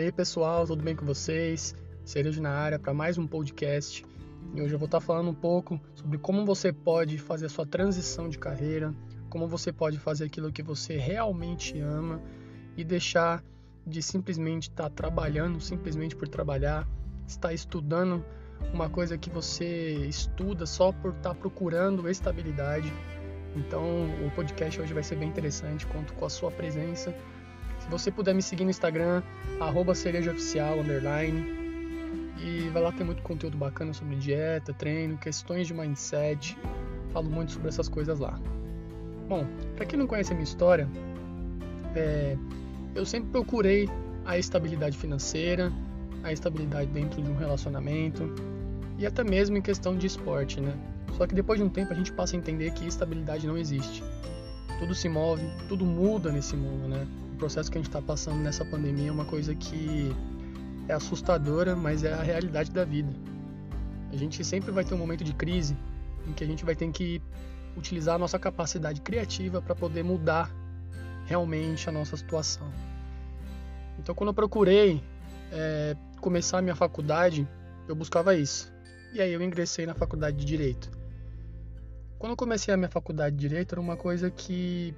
aí pessoal, tudo bem com vocês? Cerejo na área para mais um podcast. E hoje eu vou estar falando um pouco sobre como você pode fazer a sua transição de carreira, como você pode fazer aquilo que você realmente ama e deixar de simplesmente estar trabalhando simplesmente por trabalhar, estar estudando uma coisa que você estuda só por estar procurando estabilidade. Então, o podcast hoje vai ser bem interessante, conto com a sua presença se você puder me seguir no Instagram, cerejaoficial, underline. E vai lá ter muito conteúdo bacana sobre dieta, treino, questões de mindset. Falo muito sobre essas coisas lá. Bom, para quem não conhece a minha história, é, eu sempre procurei a estabilidade financeira, a estabilidade dentro de um relacionamento e até mesmo em questão de esporte, né? Só que depois de um tempo a gente passa a entender que estabilidade não existe. Tudo se move, tudo muda nesse mundo, né? Processo que a gente está passando nessa pandemia é uma coisa que é assustadora, mas é a realidade da vida. A gente sempre vai ter um momento de crise em que a gente vai ter que utilizar a nossa capacidade criativa para poder mudar realmente a nossa situação. Então, quando eu procurei é, começar a minha faculdade, eu buscava isso. E aí eu ingressei na faculdade de Direito. Quando eu comecei a minha faculdade de Direito, era uma coisa que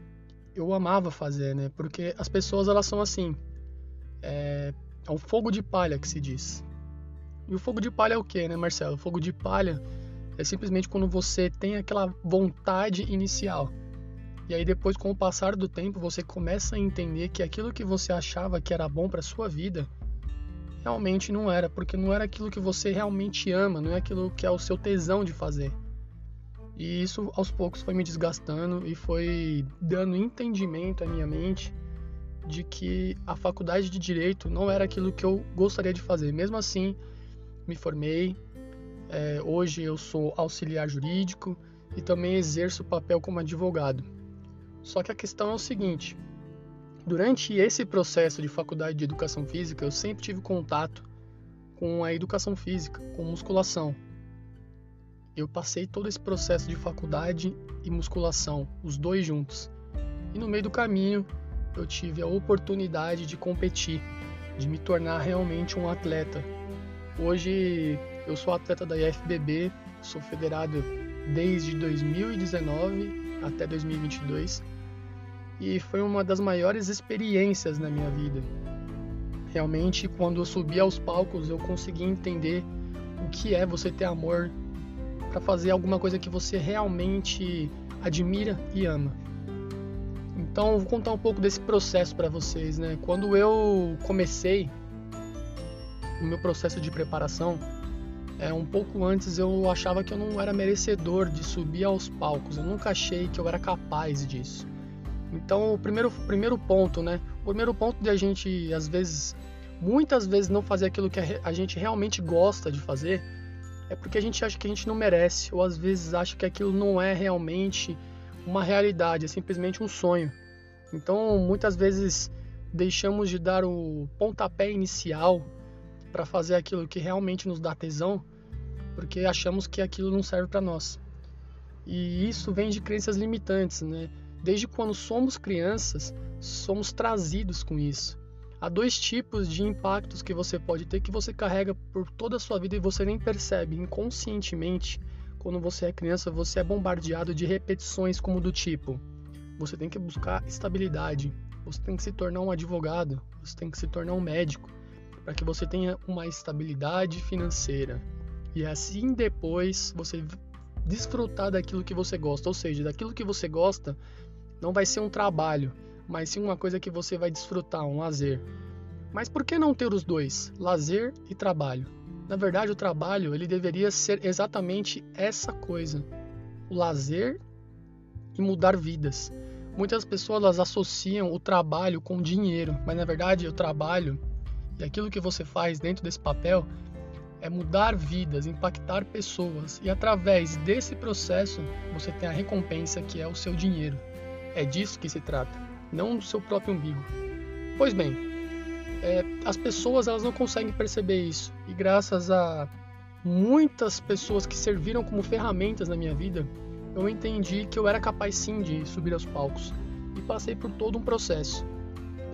eu amava fazer, né? Porque as pessoas elas são assim, é, é fogo de palha que se diz. E o fogo de palha é o que, né, Marcelo? O fogo de palha é simplesmente quando você tem aquela vontade inicial. E aí depois, com o passar do tempo, você começa a entender que aquilo que você achava que era bom para sua vida realmente não era, porque não era aquilo que você realmente ama, não é aquilo que é o seu tesão de fazer. E isso aos poucos foi me desgastando e foi dando entendimento à minha mente de que a faculdade de direito não era aquilo que eu gostaria de fazer. Mesmo assim, me formei. É, hoje eu sou auxiliar jurídico e também exerço o papel como advogado. Só que a questão é o seguinte: durante esse processo de faculdade de educação física, eu sempre tive contato com a educação física, com musculação eu passei todo esse processo de faculdade e musculação, os dois juntos. E no meio do caminho, eu tive a oportunidade de competir, de me tornar realmente um atleta. Hoje eu sou atleta da IFBB, sou federado desde 2019 até 2022 e foi uma das maiores experiências na minha vida. Realmente, quando eu subi aos palcos, eu consegui entender o que é você ter amor para fazer alguma coisa que você realmente admira e ama. Então, vou contar um pouco desse processo para vocês, né? Quando eu comecei o meu processo de preparação, é, um pouco antes eu achava que eu não era merecedor de subir aos palcos. Eu nunca achei que eu era capaz disso. Então, o primeiro, primeiro ponto, né? O primeiro ponto de a gente, às vezes, muitas vezes não fazer aquilo que a gente realmente gosta de fazer, é porque a gente acha que a gente não merece, ou às vezes acha que aquilo não é realmente uma realidade, é simplesmente um sonho. Então, muitas vezes deixamos de dar o pontapé inicial para fazer aquilo que realmente nos dá tesão, porque achamos que aquilo não serve para nós. E isso vem de crenças limitantes, né? Desde quando somos crianças, somos trazidos com isso. Há dois tipos de impactos que você pode ter que você carrega por toda a sua vida e você nem percebe inconscientemente. Quando você é criança, você é bombardeado de repetições como do tipo: você tem que buscar estabilidade, você tem que se tornar um advogado, você tem que se tornar um médico, para que você tenha uma estabilidade financeira. E assim depois você desfrutar daquilo que você gosta, ou seja, daquilo que você gosta não vai ser um trabalho, mas sim uma coisa que você vai desfrutar, um lazer. Mas por que não ter os dois, lazer e trabalho? Na verdade, o trabalho ele deveria ser exatamente essa coisa, o lazer e mudar vidas. Muitas pessoas associam o trabalho com dinheiro, mas na verdade o trabalho e aquilo que você faz dentro desse papel é mudar vidas, impactar pessoas e através desse processo você tem a recompensa que é o seu dinheiro. É disso que se trata não do seu próprio umbigo. Pois bem, é, as pessoas elas não conseguem perceber isso e graças a muitas pessoas que serviram como ferramentas na minha vida, eu entendi que eu era capaz sim de subir aos palcos e passei por todo um processo.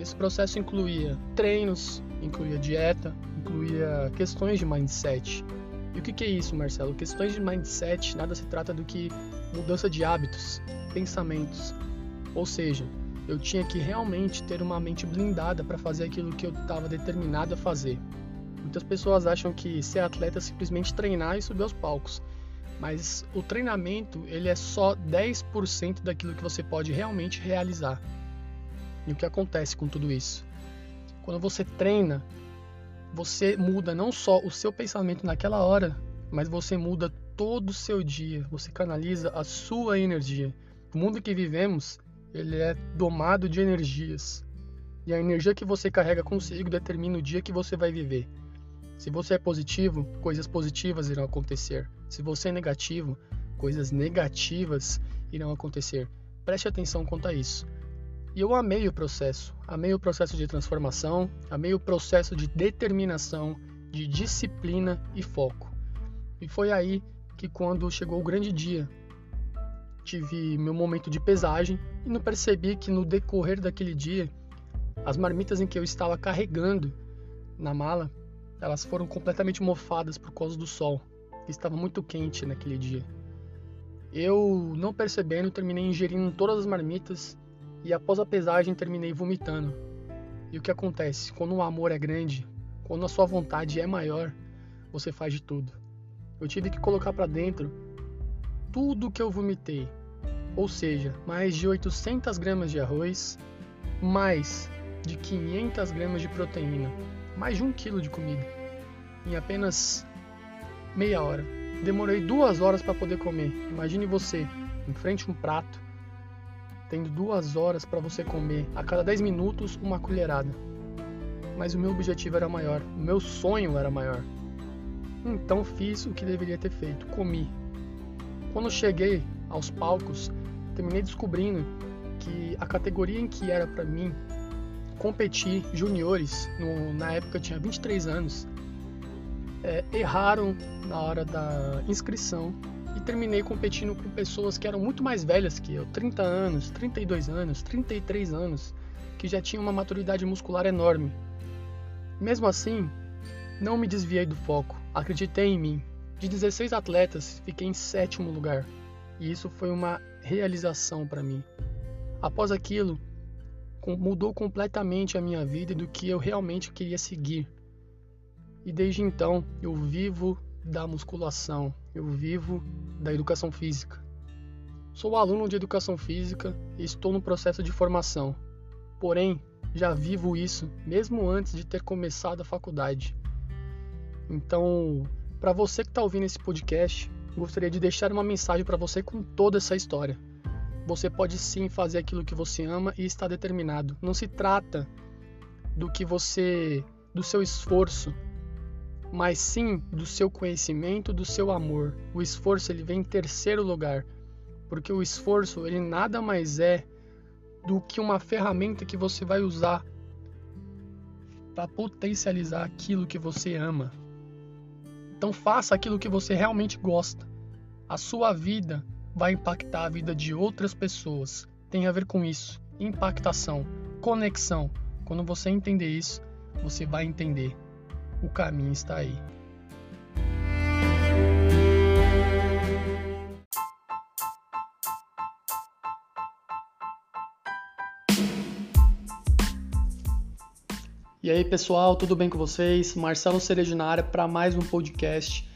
Esse processo incluía treinos, incluía dieta, incluía questões de mindset. E o que, que é isso, Marcelo? Questões de mindset nada se trata do que mudança de hábitos, pensamentos. Ou seja, eu tinha que realmente ter uma mente blindada para fazer aquilo que eu estava determinado a fazer. Muitas pessoas acham que ser atleta é simplesmente treinar e subir aos palcos. Mas o treinamento, ele é só 10% daquilo que você pode realmente realizar. E o que acontece com tudo isso? Quando você treina, você muda não só o seu pensamento naquela hora, mas você muda todo o seu dia, você canaliza a sua energia. O mundo que vivemos, ele é domado de energias. E a energia que você carrega consigo determina o dia que você vai viver. Se você é positivo, coisas positivas irão acontecer. Se você é negativo, coisas negativas irão acontecer. Preste atenção quanto a isso. E eu amei o processo, amei o processo de transformação, amei o processo de determinação, de disciplina e foco. E foi aí que quando chegou o grande dia, tive meu momento de pesagem e não percebi que no decorrer daquele dia, as marmitas em que eu estava carregando na mala, elas foram completamente mofadas por causa do sol, que estava muito quente naquele dia. Eu, não percebendo, terminei ingerindo todas as marmitas e após a pesagem terminei vomitando. E o que acontece? Quando o amor é grande, quando a sua vontade é maior, você faz de tudo. Eu tive que colocar para dentro tudo que eu vomitei, ou seja, mais de 800 gramas de arroz, mais de 500 gramas de proteína, mais de um quilo de comida, em apenas meia hora. Demorei duas horas para poder comer. Imagine você em frente a um prato tendo duas horas para você comer a cada 10 minutos uma colherada. Mas o meu objetivo era maior, o meu sonho era maior. Então fiz o que deveria ter feito, comi. Quando cheguei aos palcos, terminei descobrindo que a categoria em que era para mim competir juniores, no, na época eu tinha 23 anos, é, erraram na hora da inscrição e terminei competindo com pessoas que eram muito mais velhas que eu, 30 anos, 32 anos, 33 anos, que já tinham uma maturidade muscular enorme. Mesmo assim, não me desviei do foco, acreditei em mim. De 16 atletas, fiquei em sétimo lugar, e isso foi uma realização para mim. Após aquilo, mudou completamente a minha vida e do que eu realmente queria seguir. E desde então, eu vivo da musculação, eu vivo da educação física. Sou aluno de educação física e estou no processo de formação. Porém, já vivo isso mesmo antes de ter começado a faculdade. Então, para você que está ouvindo esse podcast, gostaria de deixar uma mensagem para você com toda essa história. Você pode sim fazer aquilo que você ama e está determinado. Não se trata do que você, do seu esforço, mas sim do seu conhecimento, do seu amor. O esforço ele vem em terceiro lugar, porque o esforço ele nada mais é do que uma ferramenta que você vai usar para potencializar aquilo que você ama. Então faça aquilo que você realmente gosta. A sua vida vai impactar a vida de outras pessoas. Tem a ver com isso. Impactação, conexão. Quando você entender isso, você vai entender o caminho está aí. E aí pessoal, tudo bem com vocês? Marcelo Cerejo na área para mais um podcast.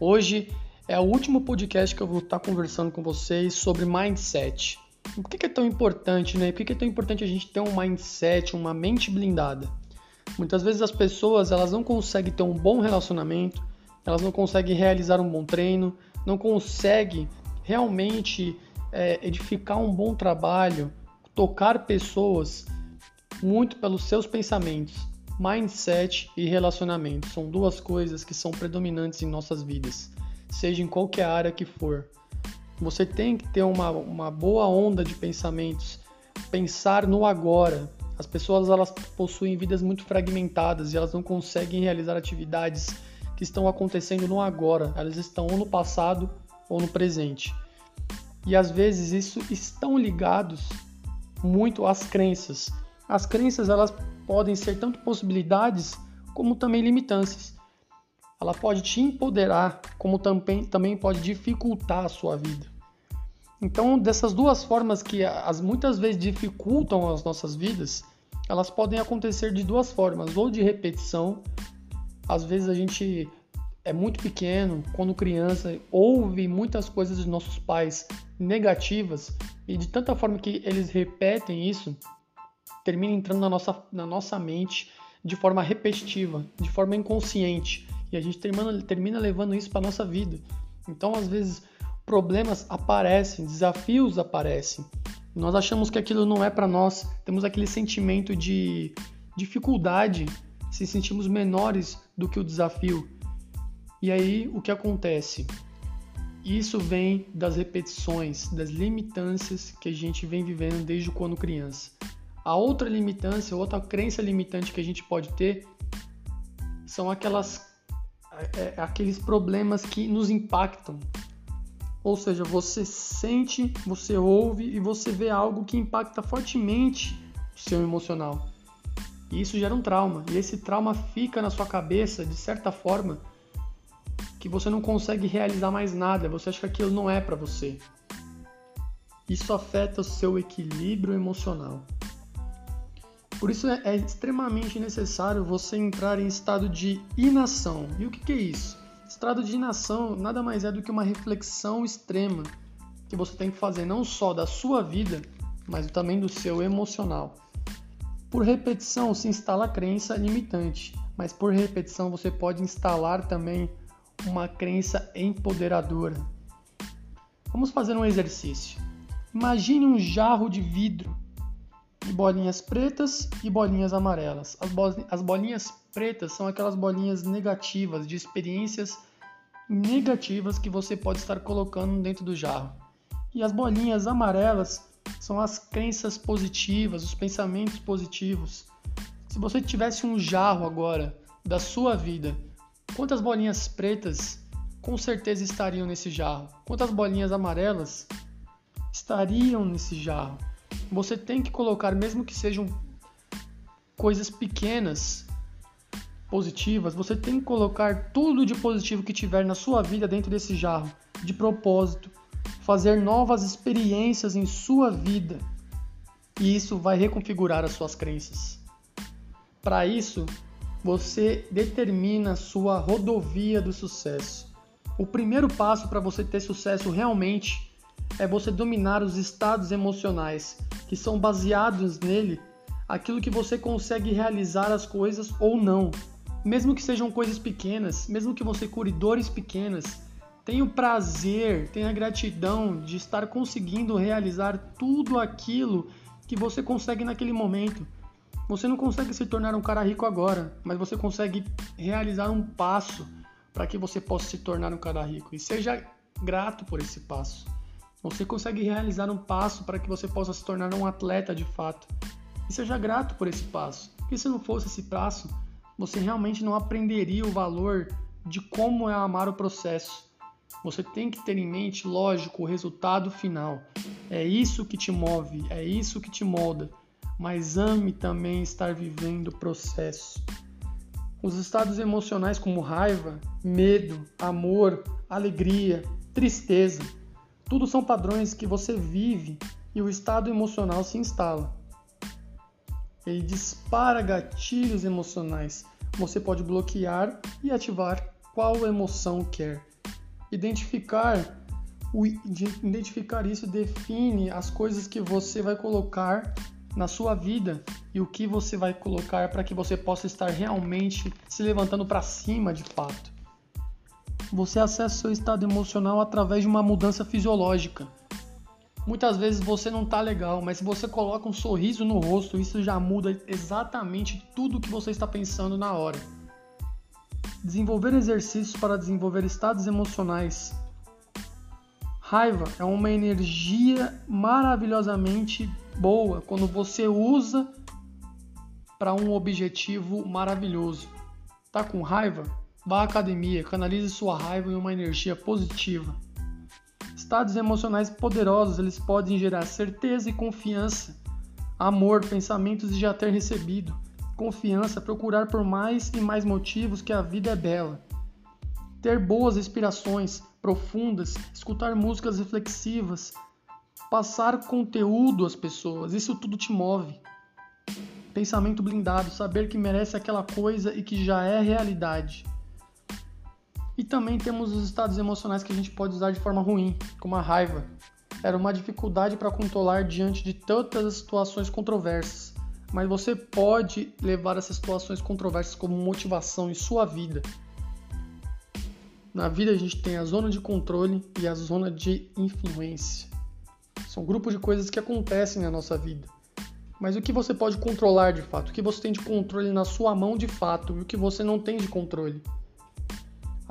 Hoje é o último podcast que eu vou estar conversando com vocês sobre mindset. Por que é tão importante, né? Por que é tão importante a gente ter um mindset, uma mente blindada? Muitas vezes as pessoas elas não conseguem ter um bom relacionamento, elas não conseguem realizar um bom treino, não conseguem realmente é, edificar um bom trabalho, tocar pessoas muito pelos seus pensamentos. Mindset e relacionamento são duas coisas que são predominantes em nossas vidas, seja em qualquer área que for. Você tem que ter uma, uma boa onda de pensamentos, pensar no agora, as pessoas elas possuem vidas muito fragmentadas e elas não conseguem realizar atividades que estão acontecendo no agora, elas estão ou no passado ou no presente. E às vezes isso estão ligados muito às crenças. As crenças elas podem ser tanto possibilidades como também limitâncias. Ela pode te empoderar, como também, também pode dificultar a sua vida. Então, dessas duas formas que as muitas vezes dificultam as nossas vidas, elas podem acontecer de duas formas, ou de repetição. Às vezes a gente é muito pequeno, quando criança, ouve muitas coisas dos nossos pais negativas e de tanta forma que eles repetem isso, termina entrando na nossa, na nossa mente de forma repetitiva, de forma inconsciente. E a gente termina, termina levando isso para nossa vida. Então, às vezes, problemas aparecem, desafios aparecem. Nós achamos que aquilo não é para nós, temos aquele sentimento de dificuldade, se sentimos menores do que o desafio. E aí o que acontece? Isso vem das repetições, das limitâncias que a gente vem vivendo desde quando criança. A outra limitância, outra crença limitante que a gente pode ter são aquelas é, é, aqueles problemas que nos impactam, ou seja, você sente, você ouve e você vê algo que impacta fortemente o seu emocional. E isso gera um trauma. E esse trauma fica na sua cabeça de certa forma que você não consegue realizar mais nada, você acha que aquilo não é para você. Isso afeta o seu equilíbrio emocional. Por isso é, é extremamente necessário você entrar em estado de inação. E o que, que é isso? Estado de inação nada mais é do que uma reflexão extrema que você tem que fazer não só da sua vida, mas também do seu emocional. Por repetição se instala a crença limitante, mas por repetição você pode instalar também uma crença empoderadora. Vamos fazer um exercício. Imagine um jarro de vidro de bolinhas pretas e bolinhas amarelas. As, bolinhas pretas são aquelas bolinhas negativas, de experiências negativas que você pode estar colocando dentro do jarro. E as bolinhas amarelas são as crenças positivas, os pensamentos positivos. Se você tivesse um jarro agora da sua vida, quantas bolinhas pretas com certeza estariam nesse jarro? Quantas bolinhas amarelas estariam nesse jarro? Você tem que colocar, mesmo que sejam coisas pequenas, positivas, você tem que colocar tudo de positivo que tiver na sua vida dentro desse jarro, de propósito, fazer novas experiências em sua vida. E isso vai reconfigurar as suas crenças. Para isso, você determina a sua rodovia do sucesso. O primeiro passo para você ter sucesso realmente é você dominar os estados emocionais que são baseados nele, aquilo que você consegue realizar as coisas ou não mesmo que sejam coisas pequenas, mesmo que você cure dores pequenas, tenha o prazer, tenha a gratidão de estar conseguindo realizar tudo aquilo que você consegue naquele momento. Você não consegue se tornar um cara rico agora, mas você consegue realizar um passo para que você possa se tornar um cara rico. E seja grato por esse passo. Você consegue realizar um passo para que você possa se tornar um atleta de fato. E seja grato por esse passo. Porque se não fosse esse passo, você realmente não aprenderia o valor de como é amar o processo. Você tem que ter em mente, lógico, o resultado final. É isso que te move, é isso que te molda. Mas ame também estar vivendo o processo. Os estados emocionais como raiva, medo, amor, alegria, tristeza, tudo são padrões que você vive e o estado emocional se instala. Ele dispara gatilhos emocionais. Você pode bloquear e ativar qual emoção quer. Identificar o, identificar isso define as coisas que você vai colocar na sua vida e o que você vai colocar para que você possa estar realmente se levantando para cima de fato. Você acessa seu estado emocional através de uma mudança fisiológica. Muitas vezes você não tá legal, mas se você coloca um sorriso no rosto, isso já muda exatamente tudo o que você está pensando na hora. Desenvolver exercícios para desenvolver estados emocionais. Raiva é uma energia maravilhosamente boa quando você usa para um objetivo maravilhoso. Tá com raiva? Vá à academia, canalize sua raiva em uma energia positiva. Estados emocionais poderosos, eles podem gerar certeza e confiança. amor, pensamentos de já ter recebido, confiança, procurar por mais e mais motivos que a vida é bela. Ter boas inspirações profundas, escutar músicas reflexivas, passar conteúdo às pessoas, isso tudo te move. Pensamento blindado, saber que merece aquela coisa e que já é realidade. E também temos os estados emocionais que a gente pode usar de forma ruim, como a raiva. Era uma dificuldade para controlar diante de tantas as situações controversas, mas você pode levar essas situações controversas como motivação em sua vida. Na vida a gente tem a zona de controle e a zona de influência. São grupos de coisas que acontecem na nossa vida. Mas o que você pode controlar de fato? O que você tem de controle na sua mão de fato e o que você não tem de controle?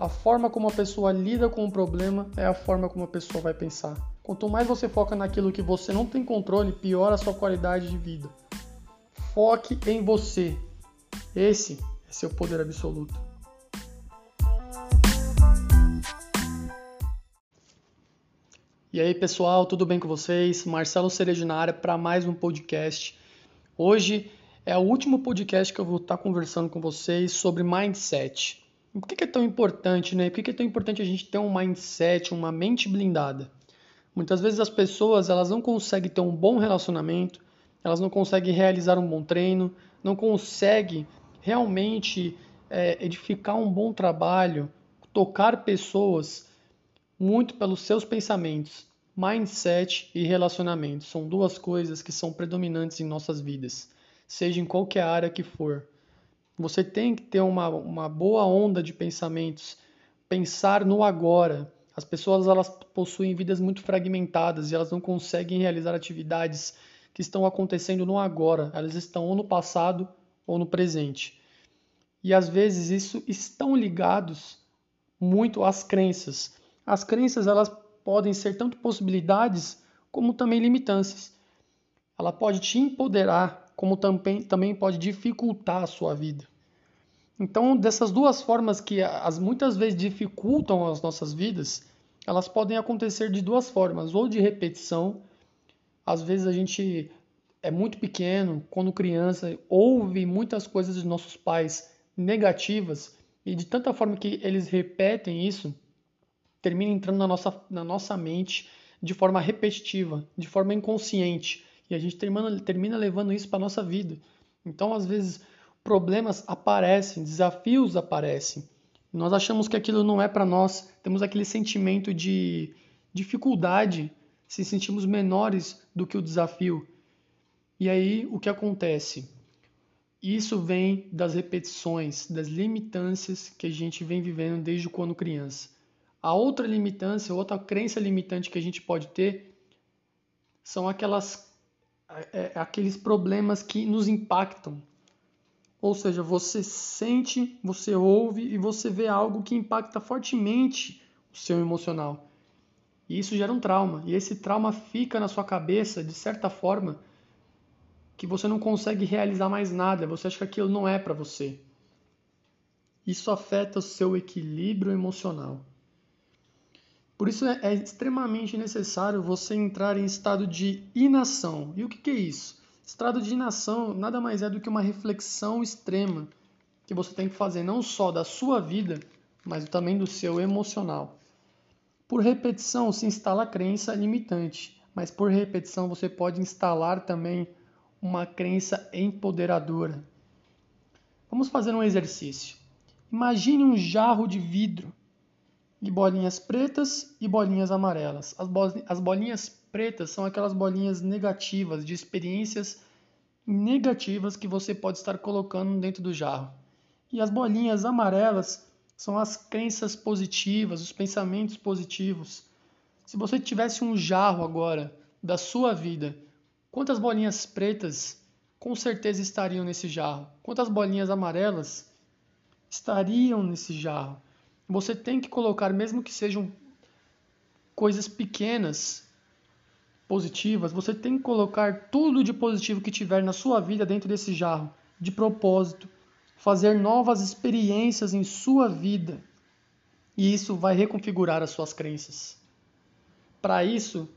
A forma como a pessoa lida com o problema é a forma como a pessoa vai pensar. Quanto mais você foca naquilo que você não tem controle, pior a sua qualidade de vida. Foque em você. Esse é seu poder absoluto. E aí, pessoal, tudo bem com vocês? Marcelo Cerejo na área para mais um podcast. Hoje é o último podcast que eu vou estar conversando com vocês sobre mindset. Por que é tão importante, né? Por que é tão importante a gente ter um mindset, uma mente blindada? Muitas vezes as pessoas elas não conseguem ter um bom relacionamento, elas não conseguem realizar um bom treino, não conseguem realmente é, edificar um bom trabalho, tocar pessoas muito pelos seus pensamentos. Mindset e relacionamento são duas coisas que são predominantes em nossas vidas, seja em qualquer área que for. Você tem que ter uma, uma boa onda de pensamentos, pensar no agora. As pessoas elas possuem vidas muito fragmentadas e elas não conseguem realizar atividades que estão acontecendo no agora. Elas estão ou no passado ou no presente. E às vezes isso estão ligados muito às crenças. As crenças elas podem ser tanto possibilidades como também limitâncias. Ela pode te empoderar como também, também pode dificultar a sua vida. Então, dessas duas formas que as muitas vezes dificultam as nossas vidas, elas podem acontecer de duas formas, ou de repetição, às vezes a gente é muito pequeno, quando criança, ouve muitas coisas dos nossos pais negativas e de tanta forma que eles repetem isso, termina entrando na nossa, na nossa mente de forma repetitiva, de forma inconsciente. E a gente termina, termina levando isso para a nossa vida. Então, às vezes, problemas aparecem, desafios aparecem. Nós achamos que aquilo não é para nós, temos aquele sentimento de dificuldade, se sentimos menores do que o desafio. E aí, o que acontece? Isso vem das repetições, das limitâncias que a gente vem vivendo desde quando criança. A outra limitância, outra crença limitante que a gente pode ter são aquelas é, é, aqueles problemas que nos impactam. Ou seja, você sente, você ouve e você vê algo que impacta fortemente o seu emocional. E isso gera um trauma. E esse trauma fica na sua cabeça de certa forma que você não consegue realizar mais nada. Você acha que aquilo não é para você. Isso afeta o seu equilíbrio emocional. Por isso é, é, extremamente necessário você entrar em estado de inação. E o que, é isso? Estado de inação nada mais é do que uma reflexão extrema que você tem que fazer não só da sua vida, mas também do seu emocional. Por repetição se instala a crença limitante, mas por repetição você pode instalar também uma crença empoderadora. Vamos fazer um exercício. Imagine um jarro de vidro e bolinhas pretas e bolinhas amarelas. As, as bolinhas pretas são aquelas bolinhas negativas, de experiências negativas que você pode estar colocando dentro do jarro. E as bolinhas amarelas são as crenças positivas, os pensamentos positivos. Se você tivesse um jarro agora da sua vida, quantas bolinhas pretas com certeza estariam nesse jarro? Quantas bolinhas amarelas estariam nesse jarro? Você tem que colocar, mesmo que sejam coisas pequenas, positivas, você tem que colocar tudo de positivo que tiver na sua vida dentro desse jarro, de propósito, fazer novas experiências em sua vida. E isso vai reconfigurar as suas crenças. Para isso,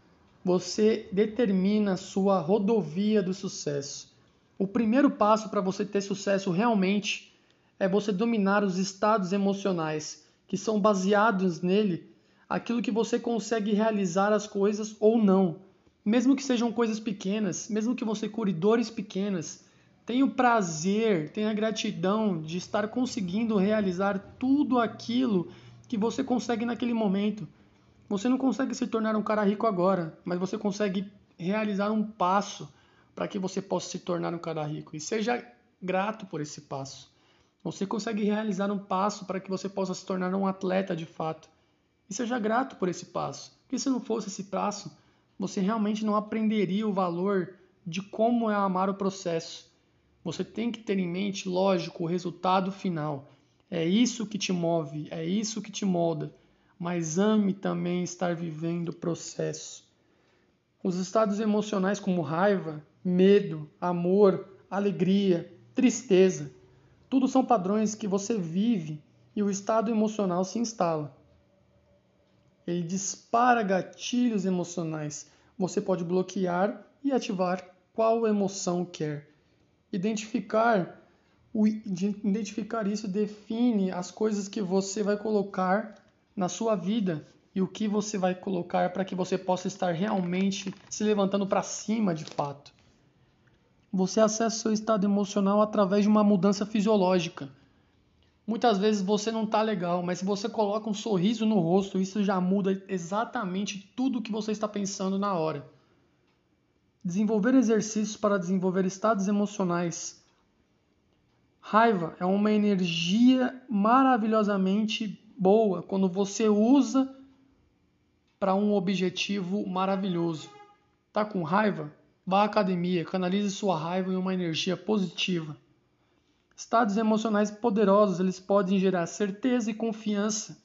você determina a sua rodovia do sucesso. O primeiro passo para você ter sucesso realmente é você dominar os estados emocionais, que são baseados nele aquilo que você consegue realizar as coisas ou não. Mesmo que sejam coisas pequenas, mesmo que você cure dores pequenas, tenha o prazer, tenha a gratidão de estar conseguindo realizar tudo aquilo que você consegue naquele momento. Você não consegue se tornar um cara rico agora, mas você consegue realizar um passo para que você possa se tornar um cara rico. E seja grato por esse passo. Você consegue realizar um passo para que você possa se tornar um atleta de fato. E seja grato por esse passo. Porque se não fosse esse passo, você realmente não aprenderia o valor de como é amar o processo. Você tem que ter em mente, lógico, o resultado final. É isso que te move, é isso que te molda mas ame também estar vivendo o processo. Os estados emocionais como raiva, medo, amor, alegria, tristeza, tudo são padrões que você vive e o estado emocional se instala. Ele dispara gatilhos emocionais. Você pode bloquear e ativar qual emoção quer. Identificar o, identificar isso define as coisas que você vai colocar na sua vida e o que você vai colocar para que você possa estar realmente se levantando para cima de fato. Você acessa seu estado emocional através de uma mudança fisiológica. Muitas vezes você não está legal, mas se você coloca um sorriso no rosto, isso já muda exatamente tudo o que você está pensando na hora. Desenvolver exercícios para desenvolver estados emocionais. Raiva é uma energia maravilhosamente boa quando você usa para um objetivo maravilhoso. Tá com raiva? Vá à academia, canalize sua raiva em uma energia positiva. Estados emocionais poderosos, eles podem gerar certeza e confiança,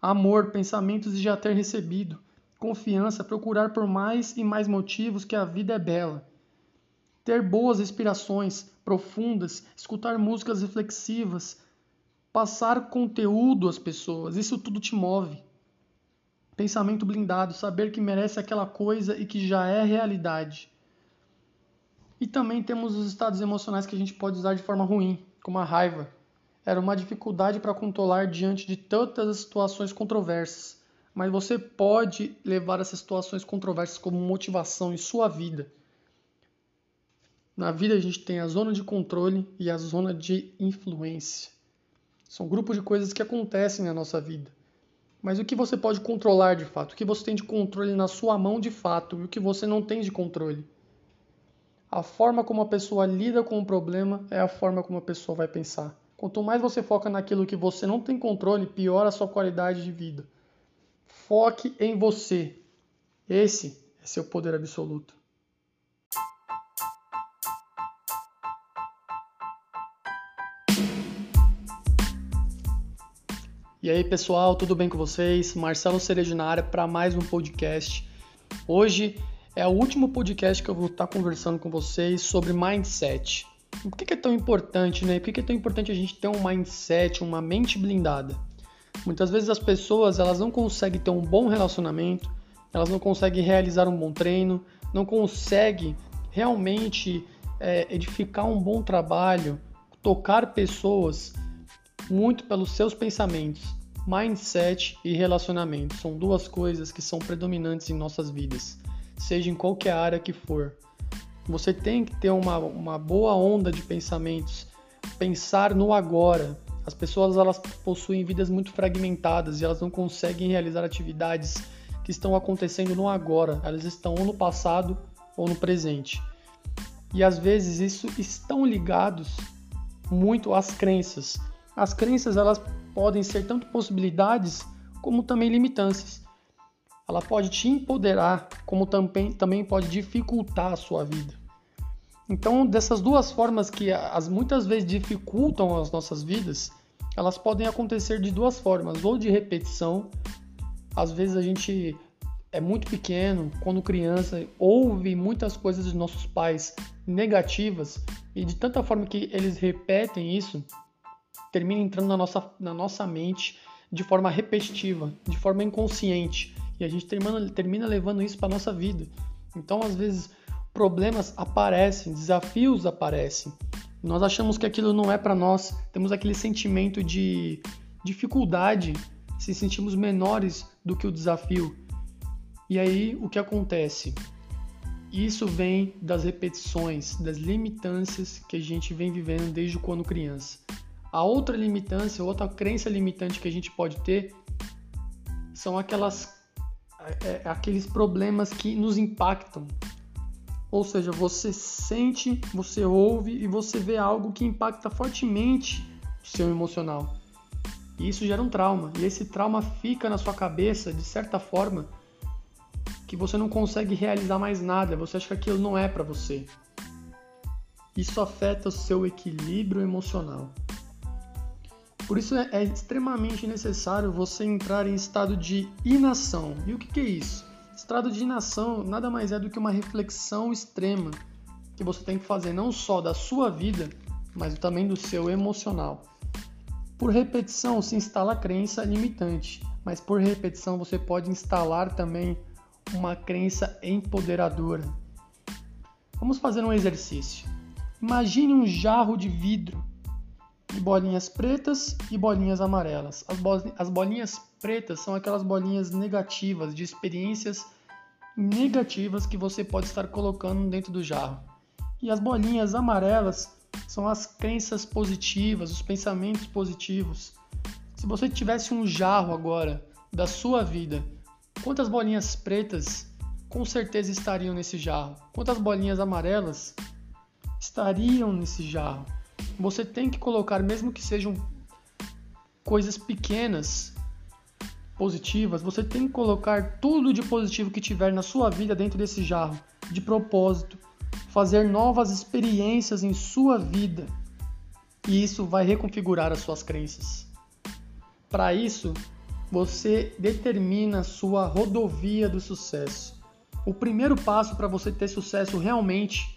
amor, pensamentos de já ter recebido, confiança, procurar por mais e mais motivos que a vida é bela. Ter boas inspirações profundas, escutar músicas reflexivas, passar conteúdo às pessoas, isso tudo te move. Pensamento blindado, saber que merece aquela coisa e que já é realidade. E também temos os estados emocionais que a gente pode usar de forma ruim, como a raiva. Era uma dificuldade para controlar diante de tantas as situações controversas, mas você pode levar essas situações controversas como motivação em sua vida. Na vida a gente tem a zona de controle e a zona de influência. São grupos de coisas que acontecem na nossa vida. Mas o que você pode controlar de fato? O que você tem de controle na sua mão de fato? E o que você não tem de controle? A forma como a pessoa lida com o problema é a forma como a pessoa vai pensar. Quanto mais você foca naquilo que você não tem controle, pior a sua qualidade de vida. Foque em você. Esse é seu poder absoluto. E aí, pessoal, tudo bem com vocês? Marcelo Cerejo na área para mais um podcast. Hoje é o último podcast que eu vou estar conversando com vocês sobre mindset. Por que é tão importante, né? Por que é tão importante a gente ter um mindset, uma mente blindada? Muitas vezes as pessoas elas não conseguem ter um bom relacionamento, elas não conseguem realizar um bom treino, não conseguem realmente é, edificar um bom trabalho, tocar pessoas muito pelos seus pensamentos. Mindset e relacionamento são duas coisas que são predominantes em nossas vidas, seja em qualquer área que for. Você tem que ter uma, uma boa onda de pensamentos, pensar no agora. As pessoas elas possuem vidas muito fragmentadas e elas não conseguem realizar atividades que estão acontecendo no agora. Elas estão ou no passado ou no presente. E às vezes isso estão ligados muito às crenças. As crenças elas podem ser tanto possibilidades como também limitâncias. Ela pode te empoderar, como também, também pode dificultar a sua vida. Então, dessas duas formas que as muitas vezes dificultam as nossas vidas, elas podem acontecer de duas formas, ou de repetição. Às vezes a gente é muito pequeno, quando criança, ouve muitas coisas dos nossos pais negativas e de tanta forma que eles repetem isso, termina entrando na nossa, na nossa mente de forma repetitiva, de forma inconsciente. E a gente termina, termina levando isso para nossa vida. Então, às vezes, problemas aparecem, desafios aparecem. Nós achamos que aquilo não é para nós. Temos aquele sentimento de dificuldade, se sentimos menores do que o desafio. E aí, o que acontece? Isso vem das repetições, das limitâncias que a gente vem vivendo desde quando criança. A outra limitância, outra crença limitante que a gente pode ter são aquelas, é, é, aqueles problemas que nos impactam. Ou seja, você sente, você ouve e você vê algo que impacta fortemente o seu emocional. E isso gera um trauma. E esse trauma fica na sua cabeça, de certa forma, que você não consegue realizar mais nada, você acha que aquilo não é para você. Isso afeta o seu equilíbrio emocional. Por isso é, é, extremamente necessário você entrar em estado de inação. E o que, é isso? Estado de inação nada mais é do que uma reflexão extrema que você tem que fazer não só da sua vida, mas também do seu emocional. Por repetição se instala a crença limitante, mas por repetição você pode instalar também uma crença empoderadora. Vamos fazer um exercício. Imagine um jarro de vidro de bolinhas pretas e bolinhas amarelas. As, bolinhas pretas são aquelas bolinhas negativas, de experiências negativas que você pode estar colocando dentro do jarro. E as bolinhas amarelas são as crenças positivas, os pensamentos positivos. Se você tivesse um jarro agora da sua vida Quantas bolinhas pretas com certeza estariam nesse jarro? Quantas bolinhas amarelas estariam nesse jarro? Você tem que colocar, mesmo que sejam coisas pequenas, positivas, você tem que colocar tudo de positivo que tiver na sua vida dentro desse jarro, de propósito, fazer novas experiências em sua vida. E isso vai reconfigurar as suas crenças. Para isso, você determina a sua rodovia do sucesso. O primeiro passo para você ter sucesso realmente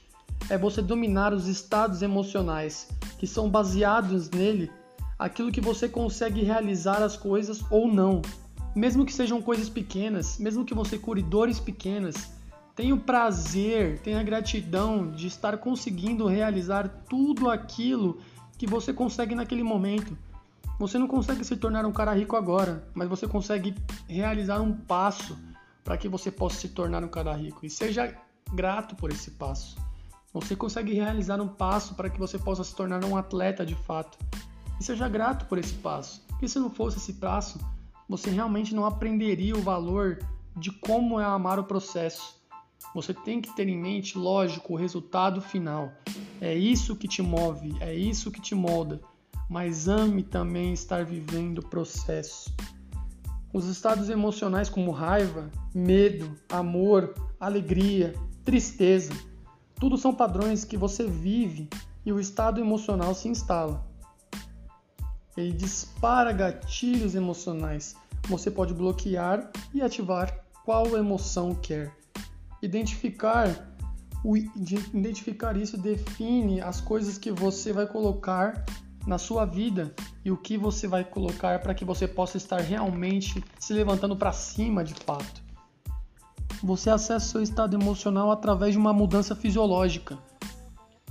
é você dominar os estados emocionais, que são baseados nele aquilo que você consegue realizar as coisas ou não. Mesmo que sejam coisas pequenas, mesmo que você cure dores pequenas, tenha o prazer, tenha a gratidão de estar conseguindo realizar tudo aquilo que você consegue naquele momento. Você não consegue se tornar um cara rico agora, mas você consegue realizar um passo para que você possa se tornar um cara rico. E seja grato por esse passo. Você consegue realizar um passo para que você possa se tornar um atleta de fato. E seja grato por esse passo. Porque se não fosse esse passo, você realmente não aprenderia o valor de como é amar o processo. Você tem que ter em mente, lógico, o resultado final. É isso que te move, é isso que te molda mas ame também estar vivendo o processo. Os estados emocionais como raiva, medo, amor, alegria, tristeza, tudo são padrões que você vive e o estado emocional se instala. Ele dispara gatilhos emocionais. Você pode bloquear e ativar qual emoção quer. Identificar o, identificar isso define as coisas que você vai colocar na sua vida e o que você vai colocar para que você possa estar realmente se levantando para cima de fato. Você acessa seu estado emocional através de uma mudança fisiológica.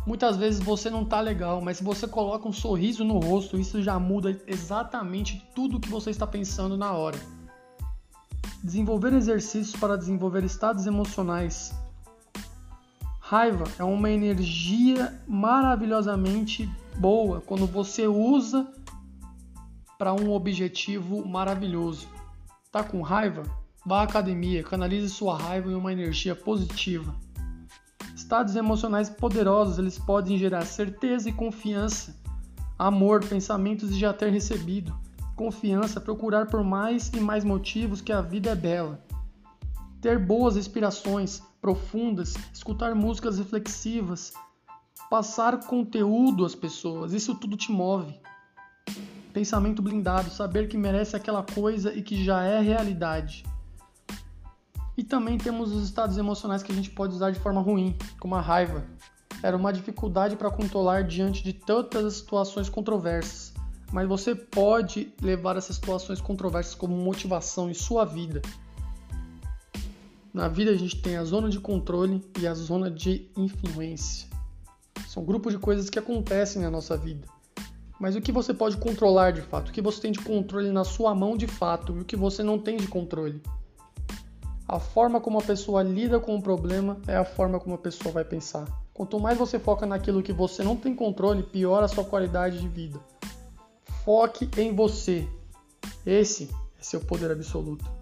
Muitas vezes você não está legal, mas se você coloca um sorriso no rosto, isso já muda exatamente tudo que você está pensando na hora. Desenvolver exercícios para desenvolver estados emocionais. Raiva é uma energia maravilhosamente boa quando você usa para um objetivo maravilhoso. Tá com raiva? Vá à academia, canalize sua raiva em uma energia positiva. Estados emocionais poderosos, eles podem gerar certeza e confiança, amor, pensamentos de já ter recebido, confiança, procurar por mais e mais motivos que a vida é bela. Ter boas inspirações profundas, escutar músicas reflexivas, passar conteúdo às pessoas, isso tudo te move. Pensamento blindado, saber que merece aquela coisa e que já é realidade. E também temos os estados emocionais que a gente pode usar de forma ruim, como a raiva. Era uma dificuldade para controlar diante de tantas as situações controversas, mas você pode levar essas situações controversas como motivação em sua vida. Na vida a gente tem a zona de controle e a zona de influência. São grupos de coisas que acontecem na nossa vida. Mas o que você pode controlar de fato? O que você tem de controle na sua mão de fato e o que você não tem de controle? A forma como a pessoa lida com o problema é a forma como a pessoa vai pensar. Quanto mais você foca naquilo que você não tem controle, pior a sua qualidade de vida. Foque em você. Esse é seu poder absoluto.